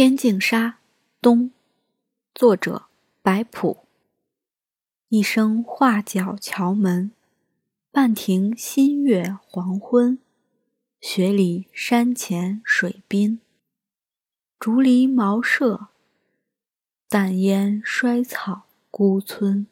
天净沙冬作者白朴。一声画角桥门半庭新月黄昏雪里山前水滨竹篱茅舍淡烟衰草孤村。